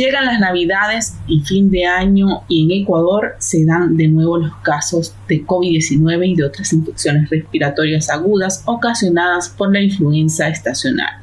Llegan las navidades y fin de año y en Ecuador se dan de nuevo los casos de COVID-19 y de otras infecciones respiratorias agudas ocasionadas por la influenza estacional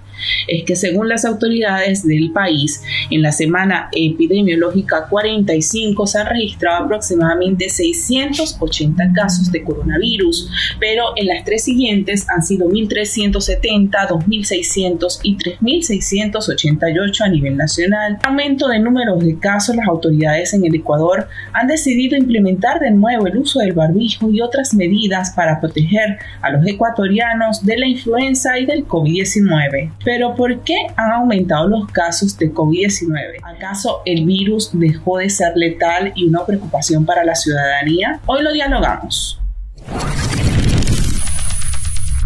es que según las autoridades del país, en la semana epidemiológica 45 se han registrado aproximadamente 680 casos de coronavirus, pero en las tres siguientes han sido 1.370, 2.600 y 3.688 a nivel nacional. Aumento de números de casos, las autoridades en el Ecuador han decidido implementar de nuevo el uso del barbijo y otras medidas para proteger a los ecuatorianos de la influenza y del COVID-19. Pero ¿por qué han aumentado los casos de COVID-19? ¿Acaso el virus dejó de ser letal y una preocupación para la ciudadanía? Hoy lo dialogamos.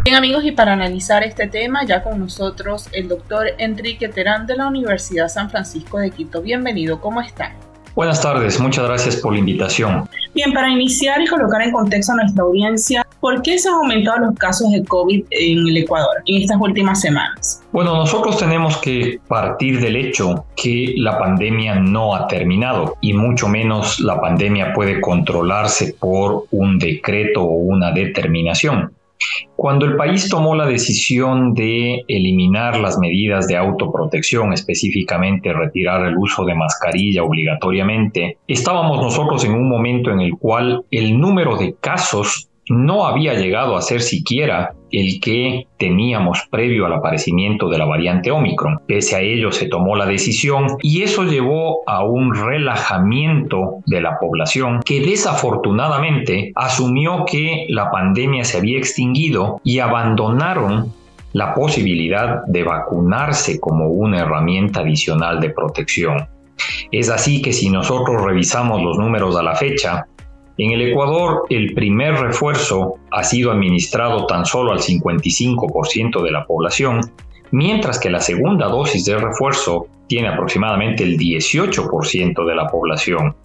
Bien amigos, y para analizar este tema, ya con nosotros el doctor Enrique Terán de la Universidad San Francisco de Quito. Bienvenido, ¿cómo está? Buenas tardes, muchas gracias por la invitación. Bien, para iniciar y colocar en contexto a nuestra audiencia, ¿por qué se han aumentado los casos de COVID en el Ecuador en estas últimas semanas? Bueno, nosotros tenemos que partir del hecho que la pandemia no ha terminado y mucho menos la pandemia puede controlarse por un decreto o una determinación. Cuando el país tomó la decisión de eliminar las medidas de autoprotección, específicamente retirar el uso de mascarilla obligatoriamente, estábamos nosotros en un momento en el cual el número de casos no había llegado a ser siquiera el que teníamos previo al aparecimiento de la variante Omicron. Pese a ello se tomó la decisión y eso llevó a un relajamiento de la población que desafortunadamente asumió que la pandemia se había extinguido y abandonaron la posibilidad de vacunarse como una herramienta adicional de protección. Es así que si nosotros revisamos los números a la fecha, en el Ecuador, el primer refuerzo ha sido administrado tan solo al 55% de la población, mientras que la segunda dosis de refuerzo tiene aproximadamente el 18% de la población.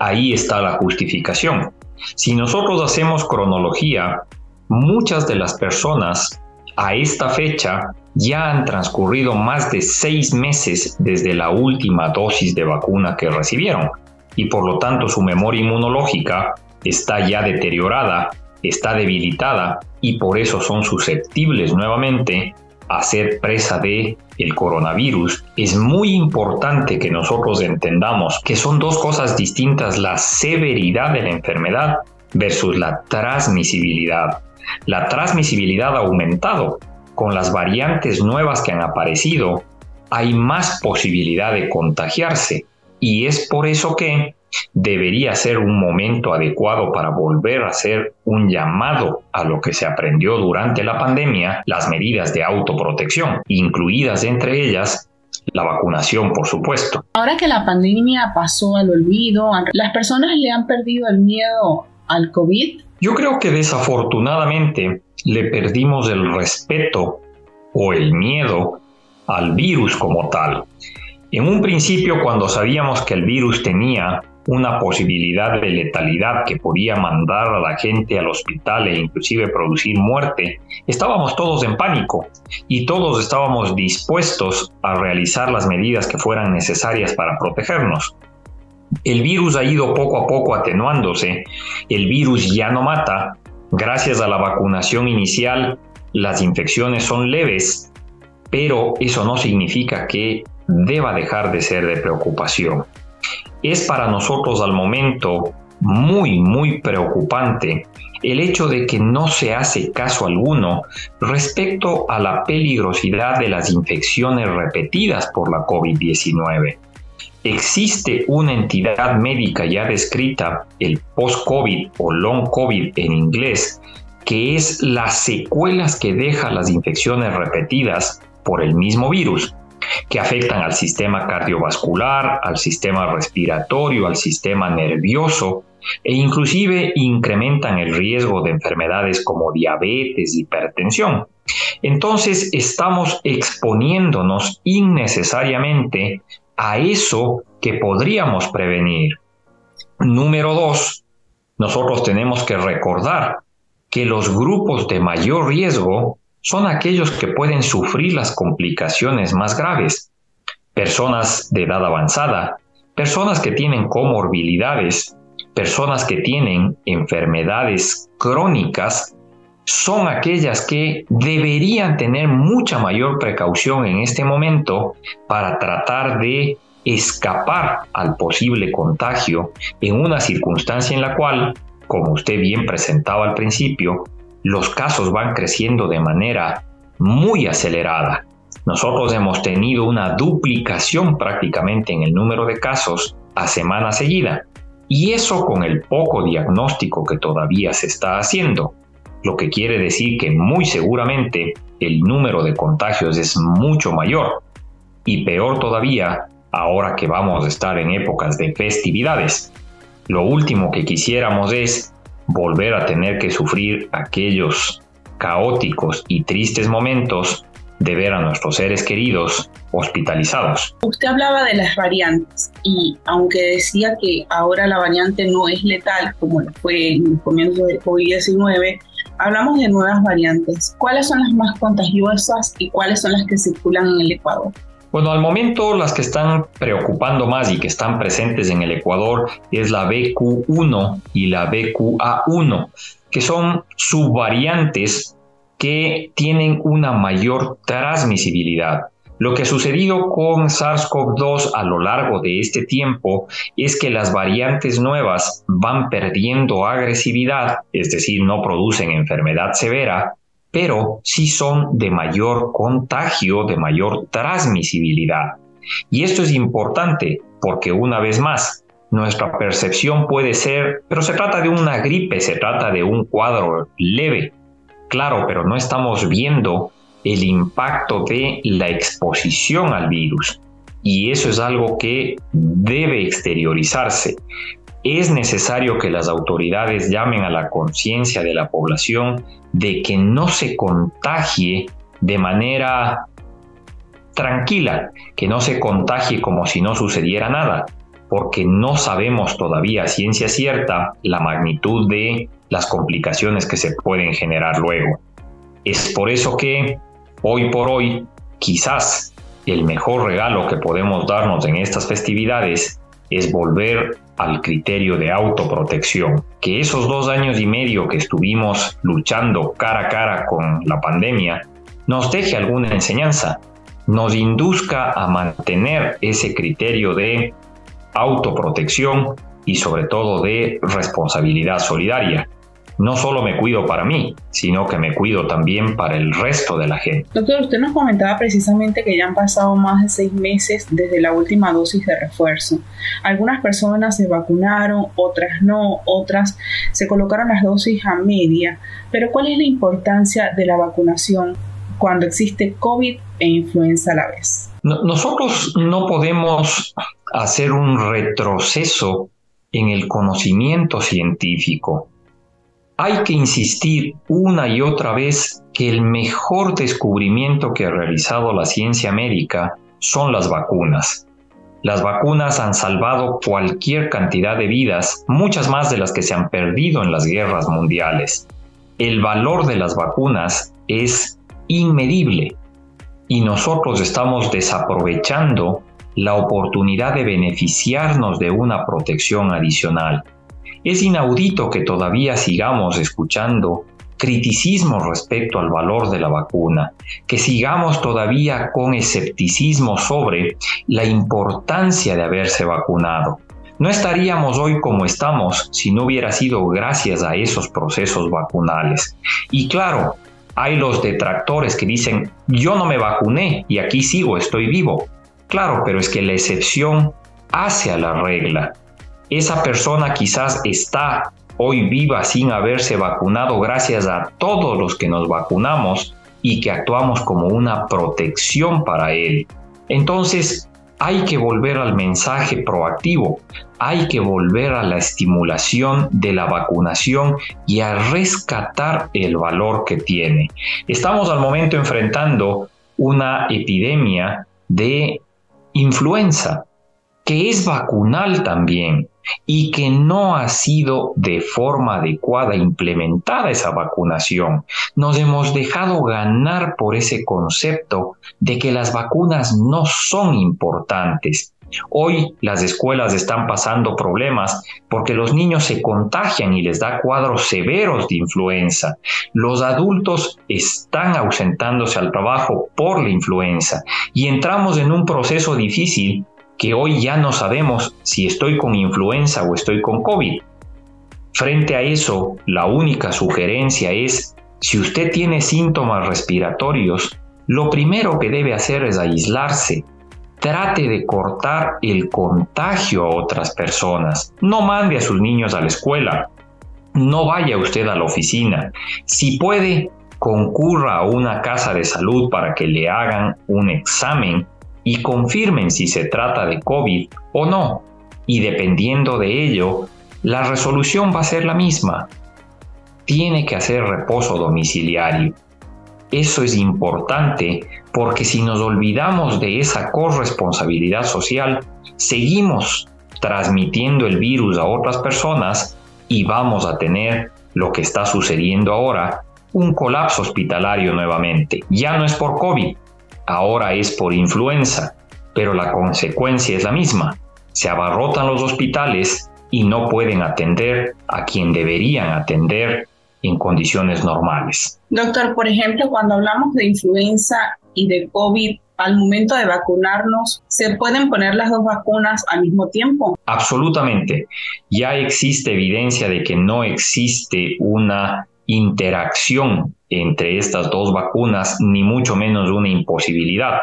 Ahí está la justificación. Si nosotros hacemos cronología, muchas de las personas a esta fecha ya han transcurrido más de seis meses desde la última dosis de vacuna que recibieron y por lo tanto su memoria inmunológica está ya deteriorada, está debilitada y por eso son susceptibles nuevamente a ser presa de el coronavirus, es muy importante que nosotros entendamos que son dos cosas distintas, la severidad de la enfermedad versus la transmisibilidad. La transmisibilidad ha aumentado. Con las variantes nuevas que han aparecido, hay más posibilidad de contagiarse. Y es por eso que debería ser un momento adecuado para volver a hacer un llamado a lo que se aprendió durante la pandemia, las medidas de autoprotección, incluidas entre ellas la vacunación, por supuesto. Ahora que la pandemia pasó al olvido, ¿las personas le han perdido el miedo al COVID? Yo creo que desafortunadamente le perdimos el respeto o el miedo al virus como tal. En un principio, cuando sabíamos que el virus tenía una posibilidad de letalidad que podía mandar a la gente al hospital e inclusive producir muerte, estábamos todos en pánico y todos estábamos dispuestos a realizar las medidas que fueran necesarias para protegernos. El virus ha ido poco a poco atenuándose, el virus ya no mata, gracias a la vacunación inicial las infecciones son leves, pero eso no significa que deba dejar de ser de preocupación es para nosotros al momento muy, muy preocupante el hecho de que no se hace caso alguno respecto a la peligrosidad de las infecciones repetidas por la COVID-19. Existe una entidad médica ya descrita, el post-COVID o long COVID en inglés, que es las secuelas que deja las infecciones repetidas por el mismo virus, que afectan al sistema cardiovascular, al sistema respiratorio, al sistema nervioso e inclusive incrementan el riesgo de enfermedades como diabetes, hipertensión. Entonces estamos exponiéndonos innecesariamente a eso que podríamos prevenir. Número dos, nosotros tenemos que recordar que los grupos de mayor riesgo son aquellos que pueden sufrir las complicaciones más graves. Personas de edad avanzada, personas que tienen comorbilidades, personas que tienen enfermedades crónicas, son aquellas que deberían tener mucha mayor precaución en este momento para tratar de escapar al posible contagio en una circunstancia en la cual como usted bien presentaba al principio, los casos van creciendo de manera muy acelerada. Nosotros hemos tenido una duplicación prácticamente en el número de casos a semana seguida. Y eso con el poco diagnóstico que todavía se está haciendo, lo que quiere decir que muy seguramente el número de contagios es mucho mayor. Y peor todavía, ahora que vamos a estar en épocas de festividades. Lo último que quisiéramos es volver a tener que sufrir aquellos caóticos y tristes momentos de ver a nuestros seres queridos hospitalizados. Usted hablaba de las variantes y aunque decía que ahora la variante no es letal como lo fue en los comienzos del COVID-19, hablamos de nuevas variantes. ¿Cuáles son las más contagiosas y cuáles son las que circulan en el Ecuador? Bueno, al momento las que están preocupando más y que están presentes en el Ecuador es la BQ1 y la BQA1, que son subvariantes que tienen una mayor transmisibilidad. Lo que ha sucedido con SARS-CoV-2 a lo largo de este tiempo es que las variantes nuevas van perdiendo agresividad, es decir, no producen enfermedad severa, pero sí son de mayor contagio, de mayor transmisibilidad. Y esto es importante porque una vez más, nuestra percepción puede ser, pero se trata de una gripe, se trata de un cuadro leve. Claro, pero no estamos viendo el impacto de la exposición al virus. Y eso es algo que debe exteriorizarse. Es necesario que las autoridades llamen a la conciencia de la población de que no se contagie de manera tranquila, que no se contagie como si no sucediera nada, porque no sabemos todavía ciencia cierta la magnitud de las complicaciones que se pueden generar luego. Es por eso que hoy por hoy quizás el mejor regalo que podemos darnos en estas festividades es volver al criterio de autoprotección. Que esos dos años y medio que estuvimos luchando cara a cara con la pandemia nos deje alguna enseñanza, nos induzca a mantener ese criterio de autoprotección y sobre todo de responsabilidad solidaria no solo me cuido para mí, sino que me cuido también para el resto de la gente. Doctor, usted nos comentaba precisamente que ya han pasado más de seis meses desde la última dosis de refuerzo. Algunas personas se vacunaron, otras no, otras se colocaron las dosis a media. Pero ¿cuál es la importancia de la vacunación cuando existe COVID e influenza a la vez? nosotros no podemos hacer un retroceso en el conocimiento científico hay que insistir una y otra vez que el mejor descubrimiento que ha realizado la ciencia médica son las vacunas. Las vacunas han salvado cualquier cantidad de vidas, muchas más de las que se han perdido en las guerras mundiales. El valor de las vacunas es inmedible y nosotros estamos desaprovechando la oportunidad de beneficiarnos de una protección adicional. Es inaudito que todavía sigamos escuchando criticismo respecto al valor de la vacuna, que sigamos todavía con escepticismo sobre la importancia de haberse vacunado. No estaríamos hoy como estamos si no hubiera sido gracias a esos procesos vacunales. Y claro, hay los detractores que dicen, yo no me vacuné y aquí sigo, estoy vivo. Claro, pero es que la excepción hace a la regla. Esa persona quizás está hoy viva sin haberse vacunado gracias a todos los que nos vacunamos y que actuamos como una protección para él. Entonces, hay que volver al mensaje proactivo, hay que volver a la estimulación de la vacunación y a rescatar el valor que tiene. Estamos al momento enfrentando una epidemia de influenza, que es vacunal también y que no ha sido de forma adecuada implementada esa vacunación. Nos hemos dejado ganar por ese concepto de que las vacunas no son importantes. Hoy las escuelas están pasando problemas porque los niños se contagian y les da cuadros severos de influenza. Los adultos están ausentándose al trabajo por la influenza y entramos en un proceso difícil que hoy ya no sabemos si estoy con influenza o estoy con COVID. Frente a eso, la única sugerencia es, si usted tiene síntomas respiratorios, lo primero que debe hacer es aislarse. Trate de cortar el contagio a otras personas. No mande a sus niños a la escuela. No vaya usted a la oficina. Si puede, concurra a una casa de salud para que le hagan un examen y confirmen si se trata de COVID o no. Y dependiendo de ello, la resolución va a ser la misma. Tiene que hacer reposo domiciliario. Eso es importante porque si nos olvidamos de esa corresponsabilidad social, seguimos transmitiendo el virus a otras personas y vamos a tener lo que está sucediendo ahora, un colapso hospitalario nuevamente. Ya no es por COVID, ahora es por influenza, pero la consecuencia es la misma. Se abarrotan los hospitales y no pueden atender a quien deberían atender en condiciones normales. Doctor, por ejemplo, cuando hablamos de influenza y de COVID, al momento de vacunarnos, ¿se pueden poner las dos vacunas al mismo tiempo? Absolutamente. Ya existe evidencia de que no existe una interacción entre estas dos vacunas, ni mucho menos una imposibilidad.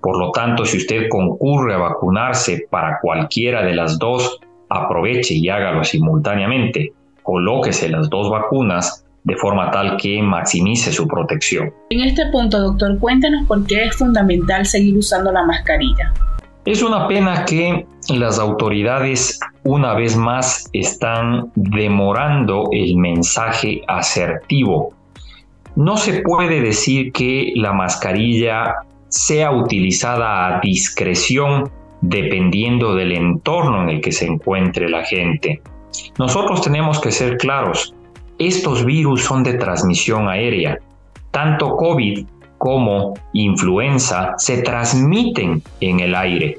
Por lo tanto, si usted concurre a vacunarse para cualquiera de las dos, aproveche y hágalo simultáneamente. Colóquese las dos vacunas de forma tal que maximice su protección. En este punto, doctor, cuéntenos por qué es fundamental seguir usando la mascarilla. Es una pena que las autoridades una vez más están demorando el mensaje asertivo. No se puede decir que la mascarilla sea utilizada a discreción dependiendo del entorno en el que se encuentre la gente. Nosotros tenemos que ser claros, estos virus son de transmisión aérea. Tanto COVID como influenza se transmiten en el aire.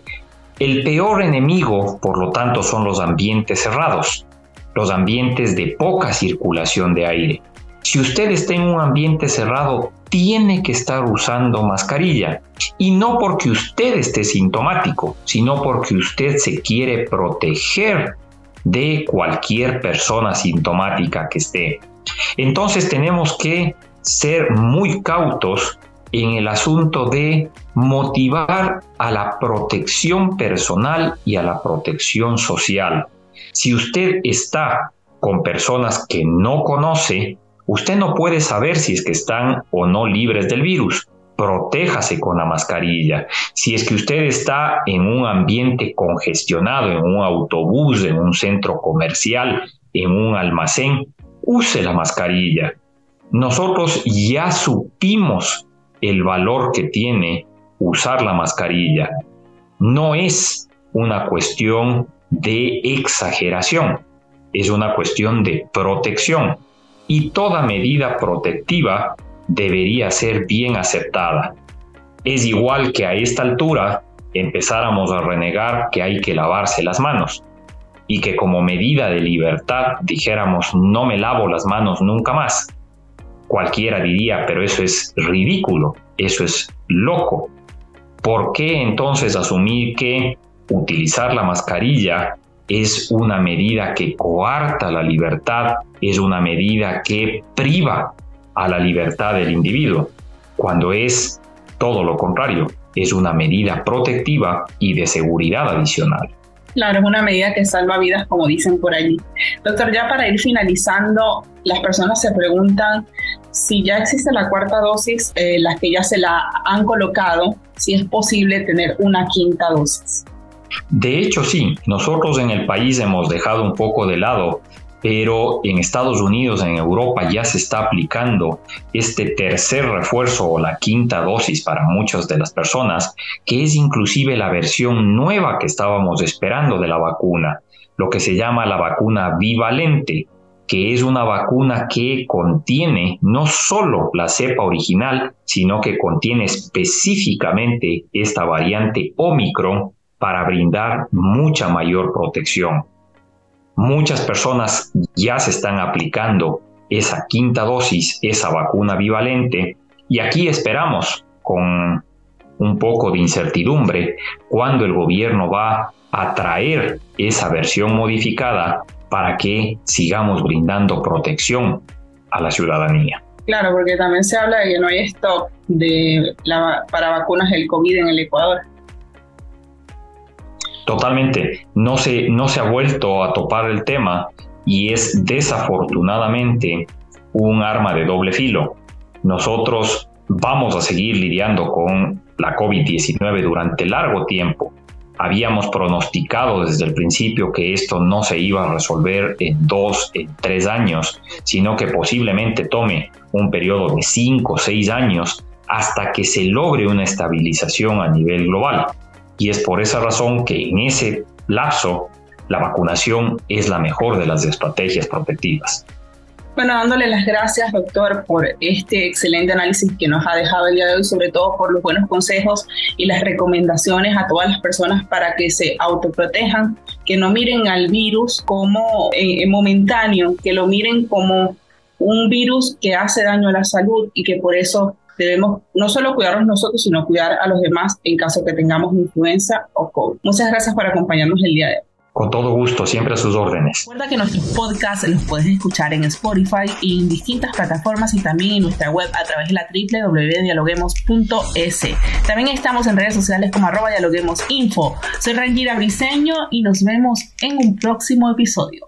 El peor enemigo, por lo tanto, son los ambientes cerrados, los ambientes de poca circulación de aire. Si usted está en un ambiente cerrado, tiene que estar usando mascarilla. Y no porque usted esté sintomático, sino porque usted se quiere proteger de cualquier persona sintomática que esté. Entonces tenemos que ser muy cautos en el asunto de motivar a la protección personal y a la protección social. Si usted está con personas que no conoce, usted no puede saber si es que están o no libres del virus. Protéjase con la mascarilla. Si es que usted está en un ambiente congestionado, en un autobús, en un centro comercial, en un almacén, use la mascarilla. Nosotros ya supimos el valor que tiene usar la mascarilla. No es una cuestión de exageración, es una cuestión de protección y toda medida protectiva debería ser bien aceptada. Es igual que a esta altura empezáramos a renegar que hay que lavarse las manos y que como medida de libertad dijéramos no me lavo las manos nunca más cualquiera diría, pero eso es ridículo, eso es loco. ¿Por qué entonces asumir que utilizar la mascarilla es una medida que coarta la libertad, es una medida que priva a la libertad del individuo, cuando es todo lo contrario, es una medida protectiva y de seguridad adicional. Claro, es una medida que salva vidas, como dicen por allí. Doctor, ya para ir finalizando, las personas se preguntan si ya existe la cuarta dosis, eh, las que ya se la han colocado, si es posible tener una quinta dosis. De hecho, sí, nosotros en el país hemos dejado un poco de lado pero en Estados Unidos, en Europa ya se está aplicando este tercer refuerzo o la quinta dosis para muchas de las personas, que es inclusive la versión nueva que estábamos esperando de la vacuna, lo que se llama la vacuna bivalente, que es una vacuna que contiene no solo la cepa original, sino que contiene específicamente esta variante Omicron para brindar mucha mayor protección. Muchas personas ya se están aplicando esa quinta dosis, esa vacuna bivalente, y aquí esperamos con un poco de incertidumbre cuando el gobierno va a traer esa versión modificada para que sigamos brindando protección a la ciudadanía. Claro, porque también se habla de que no hay stock de para vacunas del COVID en el Ecuador. Totalmente, no se, no se ha vuelto a topar el tema y es desafortunadamente un arma de doble filo. Nosotros vamos a seguir lidiando con la COVID-19 durante largo tiempo. Habíamos pronosticado desde el principio que esto no se iba a resolver en dos, en tres años, sino que posiblemente tome un periodo de cinco o seis años hasta que se logre una estabilización a nivel global. Y es por esa razón que en ese lapso la vacunación es la mejor de las estrategias protectivas. Bueno, dándole las gracias, doctor, por este excelente análisis que nos ha dejado el día de hoy, sobre todo por los buenos consejos y las recomendaciones a todas las personas para que se autoprotejan, que no miren al virus como eh, momentáneo, que lo miren como un virus que hace daño a la salud y que por eso debemos no solo cuidarnos nosotros, sino cuidar a los demás en caso que tengamos influenza o COVID. Muchas gracias por acompañarnos el día de hoy. Con todo gusto, siempre a sus órdenes. Recuerda que nuestros podcasts los puedes escuchar en Spotify y en distintas plataformas y también en nuestra web a través de la www.dialoguemos.es. También estamos en redes sociales como arroba dialoguemosinfo. Soy Rangira Briseño y nos vemos en un próximo episodio.